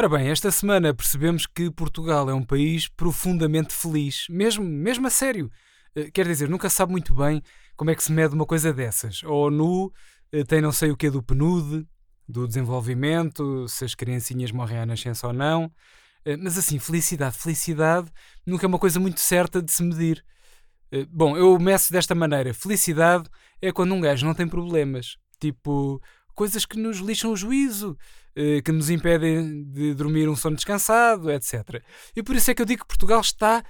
Ora bem, esta semana percebemos que Portugal é um país profundamente feliz, mesmo, mesmo a sério. Eh, quer dizer, nunca sabe muito bem como é que se mede uma coisa dessas. A ONU eh, tem não sei o que do PNUD, do desenvolvimento, se as criancinhas morrem à nascença ou não. Eh, mas assim, felicidade, felicidade nunca é uma coisa muito certa de se medir. Bom, eu meço desta maneira. Felicidade é quando um gajo não tem problemas. Tipo, coisas que nos lixam o juízo, que nos impedem de dormir um sono descansado, etc. E por isso é que eu digo que Portugal está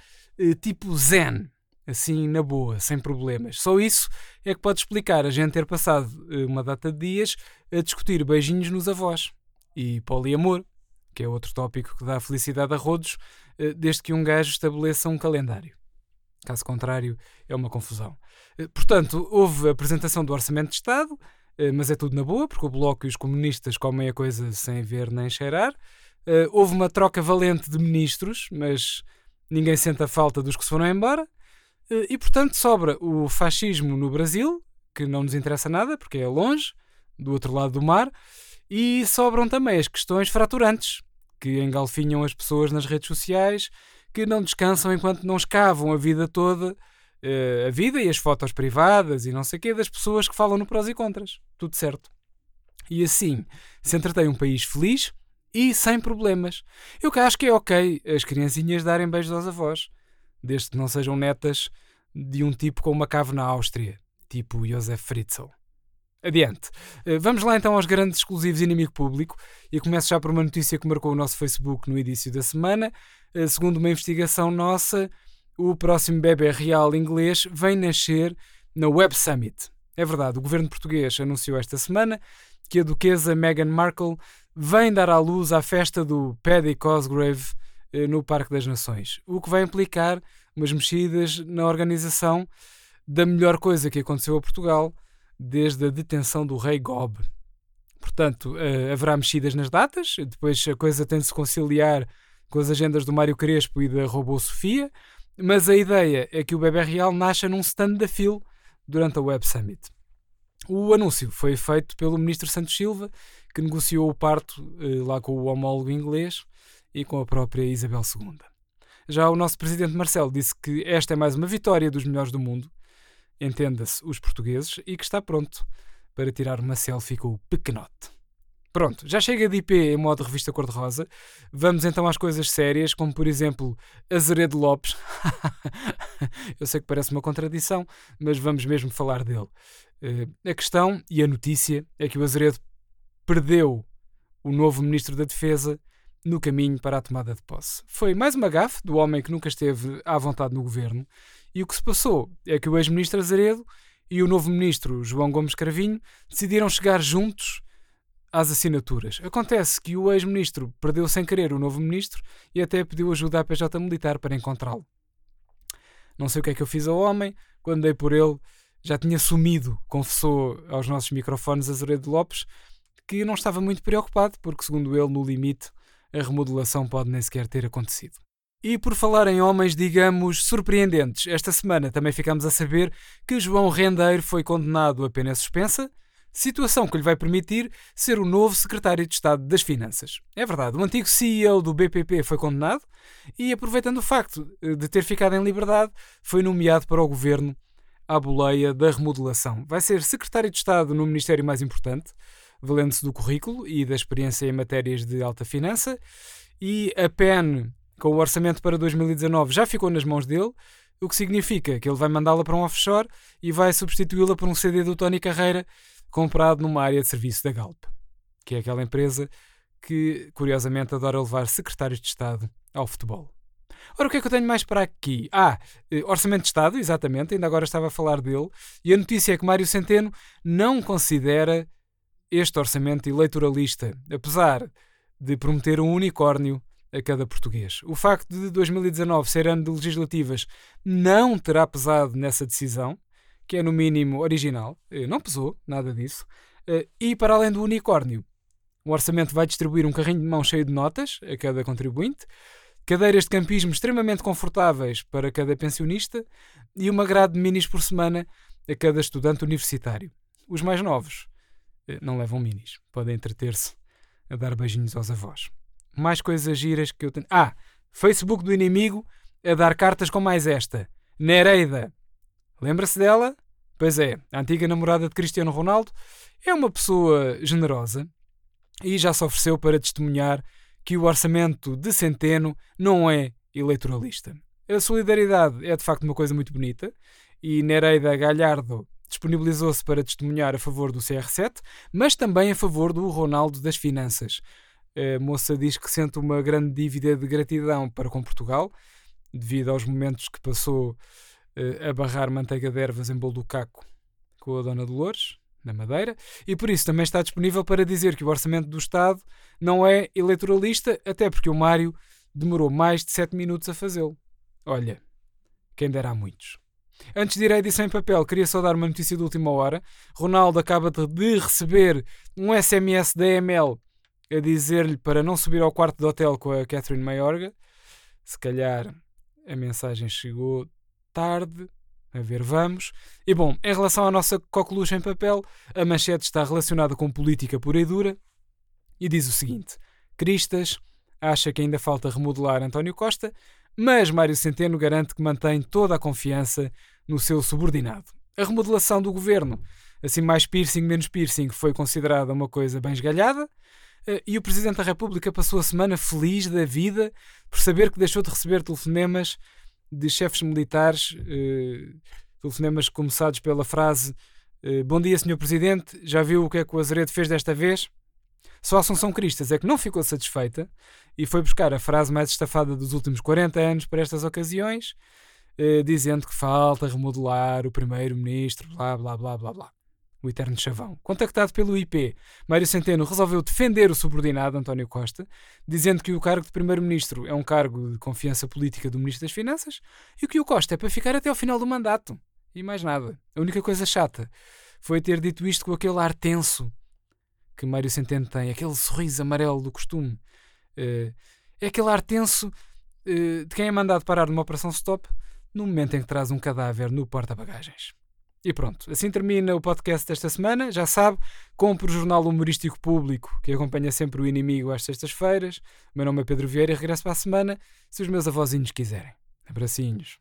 tipo zen assim na boa, sem problemas. Só isso é que pode explicar a gente ter passado eh, uma data de dias a discutir beijinhos nos avós e poliamor, que é outro tópico que dá felicidade a rodos, eh, desde que um gajo estabeleça um calendário. Caso contrário, é uma confusão. Eh, portanto, houve a apresentação do Orçamento de Estado, mas é tudo na boa, porque o Bloco e os comunistas comem a coisa sem ver nem cheirar. Houve uma troca valente de ministros, mas ninguém sente a falta dos que se foram embora. Eh, e, portanto, sobra o fascismo no Brasil, que não nos interessa nada, porque é longe, do outro lado do mar, e sobram também as questões fraturantes, que engalfinham as pessoas nas redes sociais, que não descansam enquanto não escavam a vida toda, eh, a vida e as fotos privadas e não sei o quê das pessoas que falam no prós e contras. Tudo certo. E assim se entretém um país feliz e sem problemas. Eu que acho que é ok as criancinhas darem beijos aos avós desde que não sejam netas de um tipo com uma cave na Áustria, tipo Josef Fritzl. Adiante. Eh, vamos lá então aos grandes exclusivos inimigo público e começo já por uma notícia que marcou o nosso Facebook no início da semana. Eh, segundo uma investigação nossa, o próximo bebê real inglês vem nascer na Web Summit. É verdade, o governo português anunciou esta semana que a duquesa Meghan Markle vem dar à luz à festa do Paddy Cosgrave eh, no Parque das Nações, o que vai implicar umas mexidas na organização da melhor coisa que aconteceu a Portugal desde a detenção do rei Gob. Portanto, uh, haverá mexidas nas datas, depois a coisa tem de se conciliar com as agendas do Mário Crespo e da Robô Sofia, mas a ideia é que o bebê real nasça num stand da FIL durante a Web Summit. O anúncio foi feito pelo ministro Santos Silva, que negociou o parto uh, lá com o homólogo inglês e com a própria Isabel II. Já o nosso presidente Marcelo disse que esta é mais uma vitória dos melhores do mundo, entenda-se os portugueses, e que está pronto para tirar uma selfie com o pequenote. Pronto, já chega de IP em modo revista cor-de-rosa. Vamos então às coisas sérias, como por exemplo Azeredo Lopes. Eu sei que parece uma contradição, mas vamos mesmo falar dele. Uh, a questão e a notícia é que o Azeredo perdeu o novo Ministro da Defesa no caminho para a tomada de posse. Foi mais uma gafe do homem que nunca esteve à vontade no governo, e o que se passou é que o ex-ministro Azaredo e o novo ministro João Gomes Cravinho decidiram chegar juntos às assinaturas. Acontece que o ex-ministro perdeu sem querer o novo ministro e até pediu ajuda à PJ Militar para encontrá-lo. Não sei o que é que eu fiz ao homem, quando dei por ele, já tinha sumido, confessou aos nossos microfones Azaredo Lopes, que não estava muito preocupado, porque, segundo ele, no limite, a remodelação pode nem sequer ter acontecido. E por falar em homens, digamos, surpreendentes, esta semana também ficamos a saber que João Rendeiro foi condenado a pena suspensa, situação que lhe vai permitir ser o novo secretário de Estado das Finanças. É verdade, o antigo CEO do BPP foi condenado e, aproveitando o facto de ter ficado em liberdade, foi nomeado para o governo à boleia da remodelação. Vai ser secretário de Estado no ministério mais importante, valendo-se do currículo e da experiência em matérias de alta finança. E a PEN, com o orçamento para 2019, já ficou nas mãos dele, o que significa que ele vai mandá-la para um offshore e vai substituí-la por um CD do Tony Carreira comprado numa área de serviço da Galp, que é aquela empresa que, curiosamente, adora levar secretários de Estado ao futebol. Ora, o que é que eu tenho mais para aqui? Ah, eh, Orçamento de Estado, exatamente, ainda agora estava a falar dele, e a notícia é que Mário Centeno não considera este orçamento eleitoralista, apesar de prometer um unicórnio a cada português. O facto de 2019 ser ano de legislativas não terá pesado nessa decisão, que é no mínimo original, eh, não pesou, nada disso. Eh, e para além do unicórnio, o orçamento vai distribuir um carrinho de mão cheio de notas a cada contribuinte, cadeiras de campismo extremamente confortáveis para cada pensionista e uma grade de minis por semana a cada estudante universitário. Os mais novos eh, não levam minis. Podem entreter-se a dar beijinhos aos avós. Mais coisas giras que eu tenho. Ah, Facebook do inimigo a dar cartas com mais esta. Nereida. Lembra-se dela? Pois é, a antiga namorada de Cristiano Ronaldo é uma pessoa generosa e já se ofereceu para testemunhar que o orçamento de Centeno não é eleitoralista. A solidariedade é de facto uma coisa muito bonita e Nereida Galhardo disponibilizou-se para testemunhar a favor do CR7, mas também a favor do Ronaldo das Finanças. A moça diz que sente uma grande dívida de gratidão para com Portugal, devido aos momentos que passou uh, a barrar manteiga de ervas em bolo do caco com a Dona Dolores, na Madeira, e por isso também está disponível para dizer que o orçamento do Estado não é eleitoralista, até porque o Mário demorou mais de 7 minutos a fazê-lo. Olha, quem dera a muitos. Antes de ir à edição em papel, queria só dar uma notícia de última hora. Ronaldo acaba de receber um SMS da EML a dizer-lhe para não subir ao quarto do hotel com a Catherine Mayorga. Se calhar a mensagem chegou tarde. A ver, vamos. E bom, em relação à nossa coqueluche em papel, a manchete está relacionada com política pura e dura e diz o seguinte: Cristas acha que ainda falta remodelar António Costa, mas Mário Centeno garante que mantém toda a confiança no seu subordinado. A remodelação do governo, assim mais piercing, menos piercing, foi considerada uma coisa bem esgalhada. Eh, e o Presidente da República passou a semana feliz da vida por saber que deixou de receber telefonemas de chefes militares, eh, telefonemas começados pela frase eh, Bom dia, Sr. Presidente, já viu o que é que o Azeredo fez desta vez? Só a Assunção Cristas é que não ficou satisfeita e foi buscar a frase mais estafada dos últimos 40 anos para estas ocasiões, eh, dizendo que falta remodelar o primeiro-ministro, blá blá blá blá blá. O eterno chavão. Contactado pelo IP, Mário Centeno resolveu defender o subordinado António Costa, dizendo que o cargo de primeiro-ministro é um cargo de confiança política do ministro das Finanças e que o Costa é para ficar até ao final do mandato. E mais nada. A única coisa chata foi ter dito isto com aquele ar tenso que Mário Centeno tem, aquele sorriso amarelo do costume. Uh, é aquele ar tenso uh, de quem é mandado parar numa operação stop no momento em que traz um cadáver no porta-bagagens. E pronto, assim termina o podcast desta semana. Já sabe, compre o jornal humorístico público que acompanha sempre o inimigo às sextas-feiras. Meu nome é Pedro Vieira e regresso para a semana se os meus avózinhos quiserem. Abracinhos.